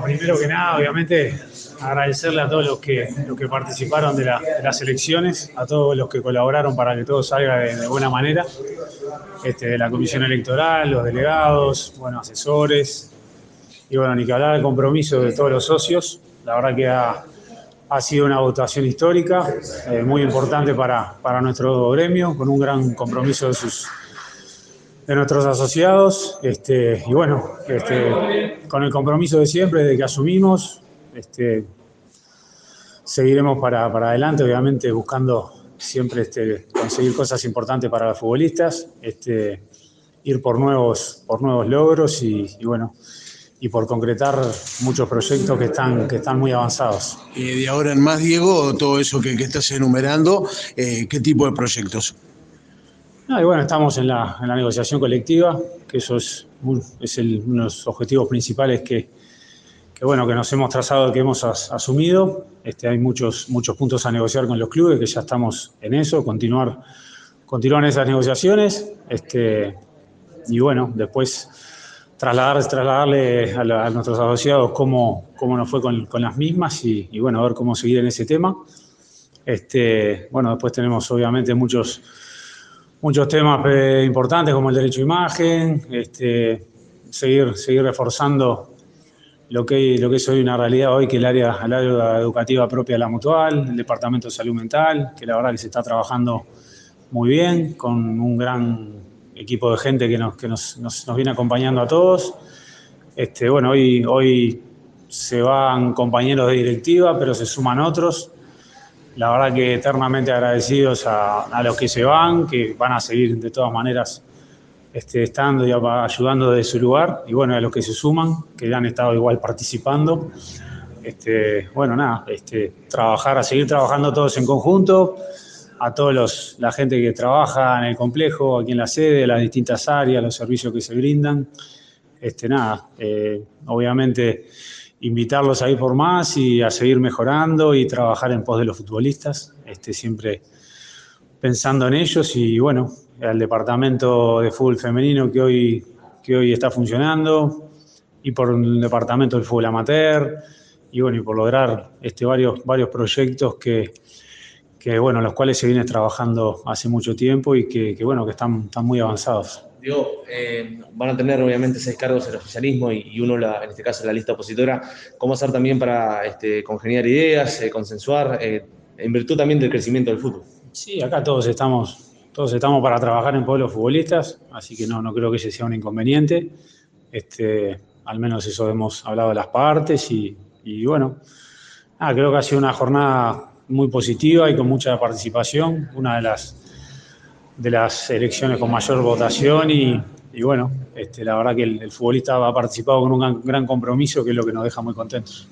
primero que nada, obviamente, agradecerle a todos los que, los que participaron de, las elecciones, a todos los que colaboraron para que todo salga de, buena manera, este, de la comisión electoral, los delegados, bueno, asesores, y bueno, ni que hablar del compromiso de todos los socios. La verdad que ha, sido una votación histórica, eh, muy importante para, para nuestro gremio, con un gran compromiso de sus de nuestros asociados este, y bueno, este, con el compromiso de siempre, de que asumimos, este, seguiremos para, adelante, obviamente buscando siempre este, conseguir cosas importantes para los futbolistas, este, ir por nuevos, por nuevos logros y, bueno, y por concretar muchos proyectos que están, que están muy avanzados. Y de ahora en más, Diego, todo eso que, estás enumerando, eh, ¿qué tipo de proyectos? Y bueno, estamos en la, negociación colectiva, que eso es, uno de los objetivos principales que, bueno, que nos hemos trazado, que hemos asumido. Este, hay muchos, muchos puntos a negociar con los clubes, que ya estamos en eso, continuar, continuar en esas negociaciones. Este, y bueno, después trasladar, trasladarle a, nuestros asociados cómo, cómo nos fue con, las mismas y, y, bueno, a ver cómo seguir en ese tema. Este, bueno, después tenemos obviamente muchos muchos temas eh, importantes como el derecho a imagen, este, seguir, seguir reforzando lo que, lo que es hoy una realidad hoy, que el área, el área educativa propia de la mutual, el Departamento de Salud Mental, que la verdad que se está trabajando muy bien, con un gran equipo de gente que nos, que nos, nos, viene acompañando a todos. Este, bueno, hoy, hoy se van compañeros de directiva, pero se suman otros. La verdad que eternamente agradecidos a, los que se van, que van a seguir de todas maneras este, estando y ayudando desde su lugar, y bueno, a los que se suman, que han estado igual participando. Este, bueno, nada, este, trabajar, a seguir trabajando todos en conjunto, a todos los, la gente que trabaja en el complejo, aquí en la sede, las distintas áreas, los servicios que se brindan. Este, nada, eh, obviamente invitarlos a ir por más y a seguir mejorando y trabajar en pos de los futbolistas, este, siempre pensando en ellos y bueno, al departamento de fútbol femenino que hoy, que hoy está funcionando y por el departamento del fútbol amateur y bueno, y por lograr este, varios, varios proyectos que, que bueno, los cuales se viene trabajando hace mucho tiempo y que, que bueno, que están, están muy avanzados. Digo, eh, van a tener obviamente seis cargos en el oficialismo y, uno, en este caso, en la lista opositora. ¿Cómo hacer también para este, congeniar ideas, eh, consensuar, eh, en virtud también del crecimiento del fútbol? Sí, acá todos estamos, todos estamos para trabajar en pueblos futbolistas, así que no, no creo que ese sea un inconveniente. Este, al menos eso hemos hablado de las partes y, bueno, creo que ha sido una jornada muy positiva y con mucha participación, una de las de las elecciones con mayor votación y, bueno, este, la verdad que el, el futbolista ha participado con un gran compromiso que es lo que nos deja muy contentos.